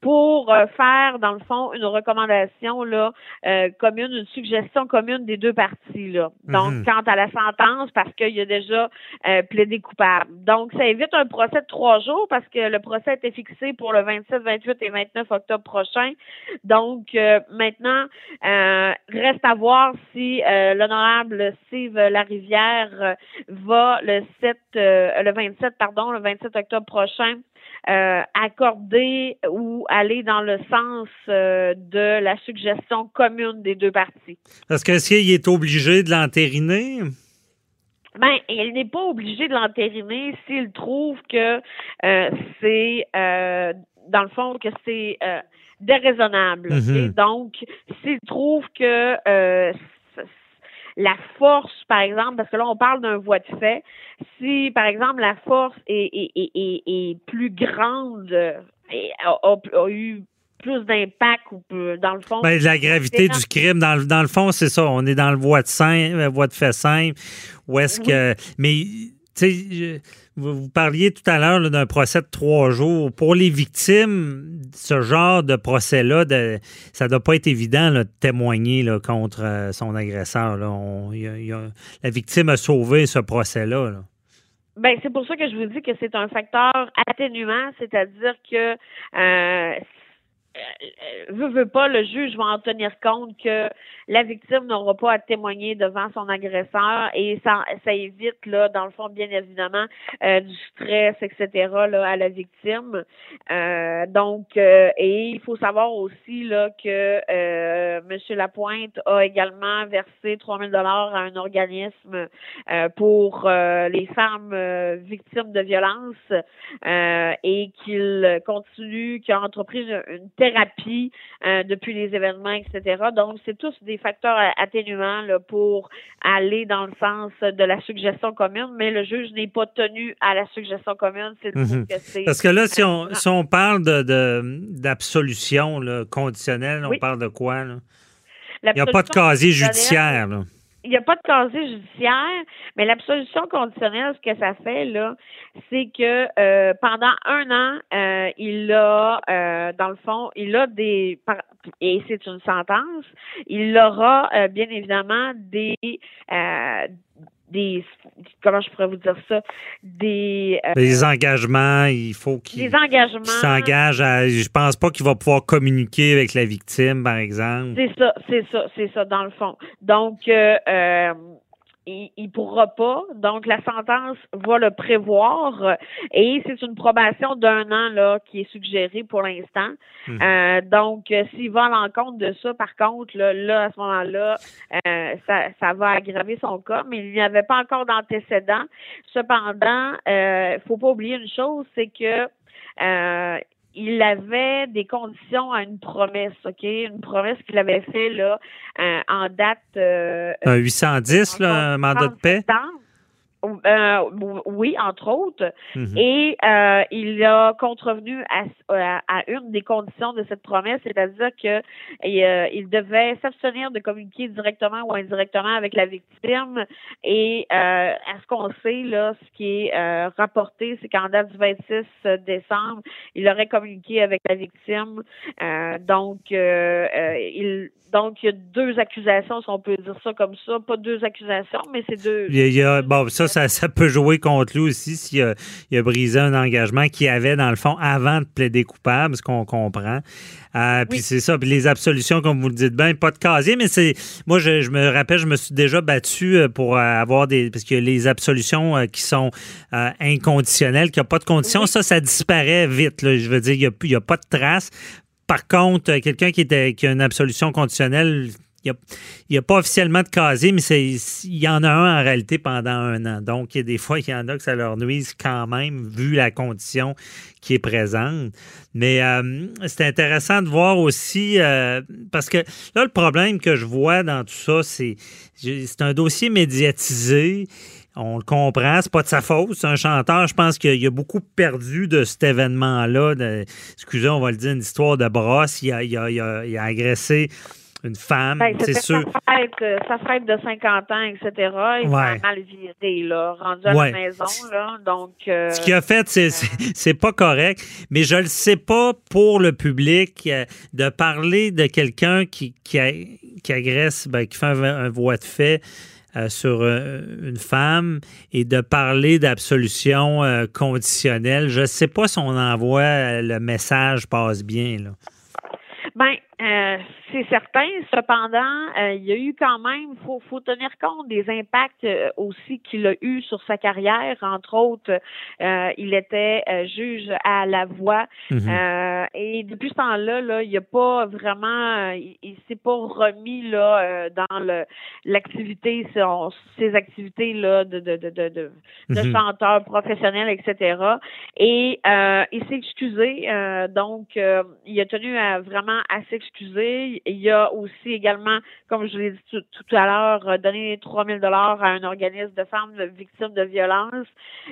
pour euh, faire, dans le fond, une recommandation là euh, commune, une suggestion commune des deux parties là. Donc, Mhm. quant à la sentence, parce qu'il y a déjà euh, plaidé coupable. Donc, ça évite un procès de trois jours parce que le procès était fixé pour le 27, 28 et 29 octobre prochain. Donc, euh, maintenant, euh, reste à voir si euh, l'honorable Steve Euh, va le 7, euh, le 27, pardon, le 27 octobre prochain euh, accorder ou aller dans le sens euh, de la suggestion commune des deux parties. que est-ce qu'il est obligé de l'entériner? Ben, il n'est pas obligé de l'entériner s'il trouve que euh, c'est, euh, dans le fond, que c'est euh, déraisonnable. Mhm. Donc, s'il trouve que euh, la force, par exemple, parce que là, on parle d'un voie de fait, si, par exemple, la force est, est, est, est, plus grande et a, a- a eu plus d'impact ou dans le fond. Ben, la gravité du crime, dans, le- dans le fond, c'est ça. On est dans le voie de, simple, euh, voie de fait simple. Où est-ce que. Mais, vous, parliez tout à l'heure d'un procès de trois jours. Pour les victimes, ce genre de procès-là, ça doit pas être évident de témoigner contre euh, son agresseur. la victime a sauvé ce procès-là. là. Ben, c'est pour ça que je vous dis que c'est un facteur atténuant, c'est-à-dire que euh, veut, veut pas, le juge va en tenir compte que la victime n'aura pas à témoigner devant son agresseur et ça, ça évite, là, dans le fond, bien évidemment, euh, du stress, etc., là, à la victime. Euh, donc, euh, et il faut savoir aussi, là, que euh, M. Lapointe a également versé 3000 dollars à un organisme euh, pour euh, les femmes euh, victimes de violences euh, et qu'il continue, qu'il a entrepris une, une thérapie euh, depuis les événements, etc. Donc, c'est tous des facteurs a- atténuants là, pour aller dans le sens de la suggestion commune, mais le juge n'est pas tenu à la suggestion commune. C'est Mhm. que Parce que là, si on, si on parle de, de- d'absolution là, conditionnelle, on Oui. parle de quoi? là? Il n'y a pas de casier judiciaire. là. Il n'y a pas de casier judiciaire, mais l'absolution conditionnelle, ce que ça fait, là, c'est que euh, pendant un an, euh, il a, euh, dans le fond, il a des, et c'est une sentence, il aura euh, bien évidemment des, euh, des, comment je pourrais vous dire ça, des, euh, Les engagements, il faut qu'il des engagements. qu'il s'engage à. Je pense pas qu'il va pouvoir communiquer avec la victime, par exemple. C'est ça, c'est ça, c'est ça, dans le fond. Donc, euh, euh, il, il pourra pas. Donc, la sentence va le prévoir et c'est une probation d'un an là qui est suggérée pour l'instant. Mhm. Euh, donc, euh, s'il va à l'encontre de ça, par contre, là, là à ce moment-là, euh, ça, ça va aggraver son cas, mais il n'y avait pas encore d'antécédent. Cependant, euh, faut pas oublier une chose, c'est que euh, il avait des conditions à une promesse, OK? Une promesse qu'il avait fait là euh, en date euh, Un 810, là, un mandat de paix? septembre. Euh, oui, entre autres. Mhm. Et euh, il a contrevenu à, à, à une des conditions de cette promesse, c'est-à-dire que euh, il devait s'abstenir de communiquer directement ou indirectement avec la victime. Et euh, à ce qu'on sait, là, ce qui est euh, rapporté, c'est qu'en date du 26 décembre, il aurait communiqué avec la victime. Euh, donc, euh, euh, il donc, il y a deux accusations, si on peut dire ça comme ça. Pas deux accusations, mais c'est deux. Il y a- il y a- bon, ça, ça, ça peut jouer contre lui aussi s'il a, il a brisé un engagement qu'il avait, dans le fond, avant de plaider coupable, ce qu'on comprend. Euh, Puis c'est ça. Puis les absolutions, comme vous le dites bien, pas de casier, mais c'est. Moi, je, je me rappelle, je me suis déjà battu euh, pour euh, avoir des. Parce que les absolutions qui sont euh, inconditionnelles, qui n'ont pas de conditions, Oui. ça, ça disparaît vite. là. Je veux dire, il n'y a, a pas de traces. Par contre, quelqu'un qui, était, qui a une absolution conditionnelle n'y a, pas officiellement de casier, mais il y en a un en réalité pendant un an. Donc, il y a des fois, il y en a que ça leur nuise quand même, vu la condition qui est présente. Mais euh, c'est intéressant de voir aussi, euh, parce que là, le problème que je vois dans tout ça, c'est c'est un dossier médiatisé. On le comprend, c'est pas de sa faute. C'est un chanteur, je pense qu'il a beaucoup perdu de cet événement-là. Excusez, on va le dire, une histoire de brosse. Il a, il a, il a, il a agressé une femme, ben, c'est sûr. Sa fête, euh, sa fête, de 50 ans, etc. Il ouais. mal viré, là, rendu à la maison, là. Donc. Euh, Ce qu'il a fait, c'est, c'est pas correct, mais je le sais pas pour le public euh, de parler de quelqu'un qui, qui, qui agresse, ben, qui fait un, voie de fait. sur une femme et de parler d'absolution conditionnelle. Je ne sais pas si on envoie le message passe bien. Là. Ben, euh, c'est certain. Cependant, euh, il y a eu quand même, faut, faut tenir compte des impacts euh, aussi qu'il a eu sur sa carrière. Entre autres, il était juge à la voix mhm. et depuis ce temps-là, là, il a pas vraiment, il, s'est pas remis là dans le l'activité, ses activités là de de de de, de, mhm. chanteur professionnel, etc. Et il s'est excusé. donc, il a tenu à vraiment à s'excuser il y a aussi également, comme je l'ai dit tout, à l'heure, euh, donné 3 000 dollars à un organisme de femmes victimes de violences.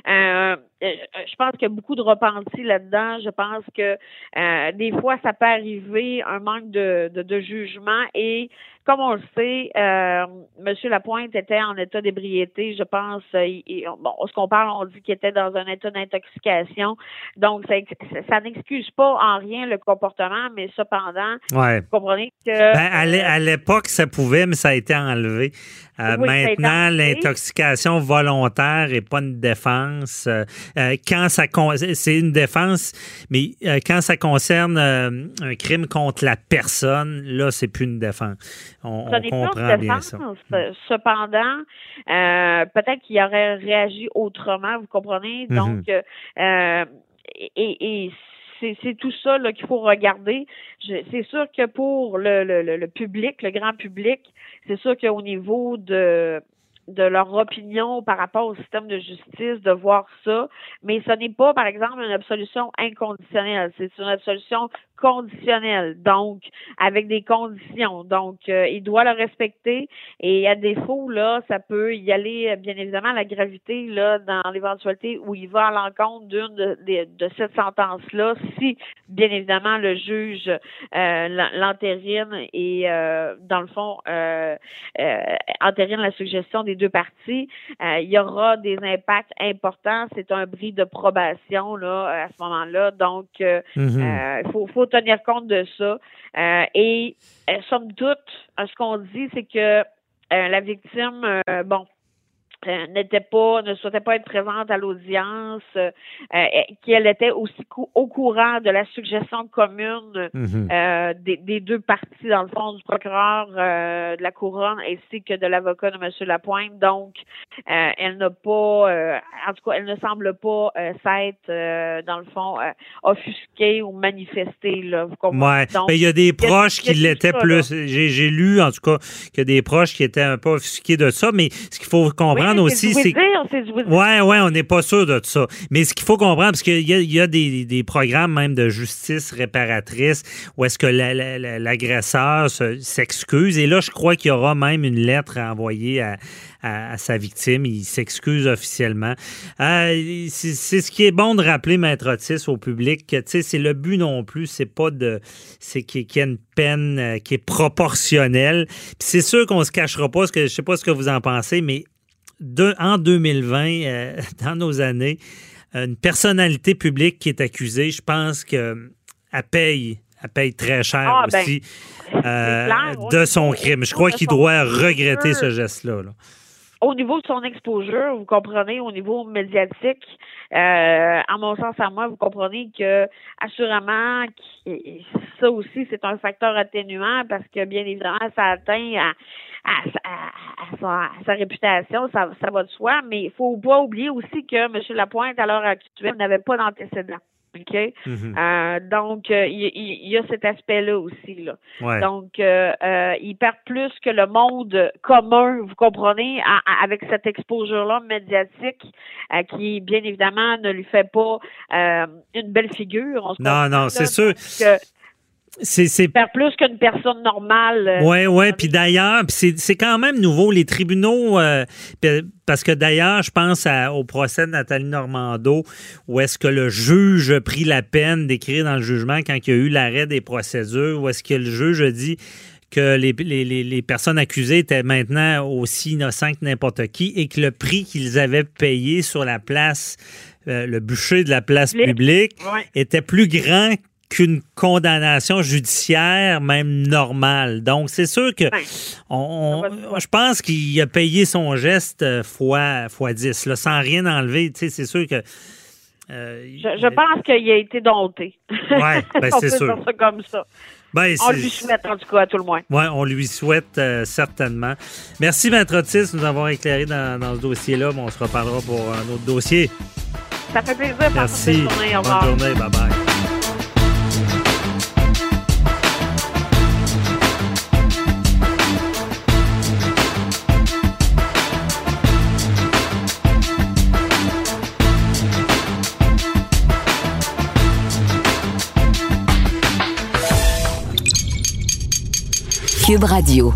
Euh, euh, je pense qu'il y a beaucoup de repentis là-dedans. Je pense que des fois, ça peut arriver un manque de, de jugement et comme on le sait, euh, M. Lapointe était en état d'ébriété, je pense. Euh, bon, ce qu'on parle, on dit qu'il était dans un état d'intoxication. Donc, ça, ça n'excuse pas en rien le comportement, mais cependant, vous comprenez que... Ben, à l'époque, ça pouvait, mais ça a été enlevé. Euh, maintenant, l'intoxication volontaire et pas une défense. Euh, euh, quand ça c'est une défense, mais quand ça concerne un crime contre la personne, là, c'est plus une défense. On, comprend bien ça. Cependant, peut-être qu'il aurait réagi autrement, vous comprenez? Mm-hmm. Donc, et, et c'est tout ça qu'il faut regarder. C'est sûr que pour le, le, le, public, le grand public, c'est sûr qu'au niveau de de leur opinion par rapport au système de justice, de voir ça, mais ce n'est pas, par exemple, une absolution inconditionnelle, c'est une absolution conditionnelle, donc avec des conditions. Donc, euh, il doit le respecter et à défaut, là, ça peut y aller, bien évidemment, la gravité, là, dans l'éventualité où il va à l'encontre d'une de, de, cette sentence-là, si, bien évidemment, le juge euh, l'entérine et, euh, dans le fond, euh, euh, entérine la suggestion des deux parties, il y aura des impacts importants. C'est un bris de probation, là, à ce moment-là. Donc, il mm-hmm. faut, faut tenir compte de ça. Euh, et euh, somme toute, ce qu'on dit, c'est que euh, la victime, bon, n'était pas, ne souhaitait pas être présente à l'audience, euh, qu'elle était aussi au courant de la suggestion commune mhm. euh, des, des, deux parties, dans le fond, du procureur de la couronne ainsi que de l'avocat de M. Lapointe. Donc, elle n'a pas, en tout cas, elle ne semble pas s'être, dans le fond, offusquée ou manifestée. Là, vous comprenez? il y a des proches qui l'étaient plus. J'ai lu, en tout cas, qu'il y a des proches qui étaient un peu offusqués de ça, mais ce qu'il faut comprendre, aussi, c'est. Ouais, ouais, on n'est pas sûr de ça. Mais ce qu'il faut comprendre, parce qu'il y a, des, programmes même de justice réparatrice où est-ce que l'agresseur s'excuse. Et là, je crois qu'il y aura même une lettre à, à, sa victime. Il s'excuse officiellement. Euh, c'est ce qui est bon de rappeler, Maître Otis, au public, que c'est le but non plus, c'est pas de. C'est qu'il y ait une peine euh, qui est proportionnelle. c'est sûr qu'on se cachera pas, ce que, je sais pas ce que vous en pensez, mais en 2020, euh, dans nos années, une personnalité publique qui est accusée, je pense qu'elle paye, elle paye très cher ah, ben, aussi euh, de son crime. Je crois qu'il doit regretter ce geste-là. Au niveau de son exposure, vous comprenez, au niveau médiatique, euh, en mon sens à moi, vous comprenez que assurément, ça aussi, c'est un facteur atténuant parce que bien évidemment, ça atteint à à, sa, réputation, ça, ça va de soi, mais il faut pas oublier aussi que M. Lapointe, à l'heure actuelle, n'avait pas d'antécédent. OK? Euh, donc, euh, il, il- il y a cet aspect-là aussi. Là. Ouais. Donc, euh, euh, il perd plus que le monde commun, vous comprenez, à- à- avec cette exposure-là médiatique euh, qui, bien évidemment, ne lui fait pas euh, une belle figure. On se Non, non, c'est sûr. que C'est, perd plus qu'une personne normale. euh, Ouais, ouais. Puis d'ailleurs, c'est, c'est quand même nouveau. Les tribunaux, euh, parce que d'ailleurs, je pense à- au procès de Nathalie Normando, où est-ce que le juge a pris la peine d'écrire dans le jugement quand il y a eu l'arrêt des procédures, où est-ce que le juge a dit que les, les- les- personnes accusées étaient maintenant aussi innocentes que n'importe qui et que le prix qu'ils avaient payé sur la place, euh, le bûcher de la place publique, Ouais. était plus grand qu'une condamnation judiciaire, même normale. Donc, c'est sûr que on- on- je pense qu'il a payé son geste euh, fois, fois 10, là, sans rien enlever. Tu sais, c'est sûr que. euh, Je, je pense qu'il a été dompté. Ouais, ben, c'est sûr. ça comme ça. ben, On lui souhaite, en tout cas, à tout le moins. Ouais, on lui souhaite euh, certainement. Merci, Maître Otis, de nous avoir éclairé dans, dans ce dossier-là. On se reparlera pour un autre dossier. Ça fait plaisir. Merci. belle journée. Au Bonne revoir. journée. Bye-bye. Radio.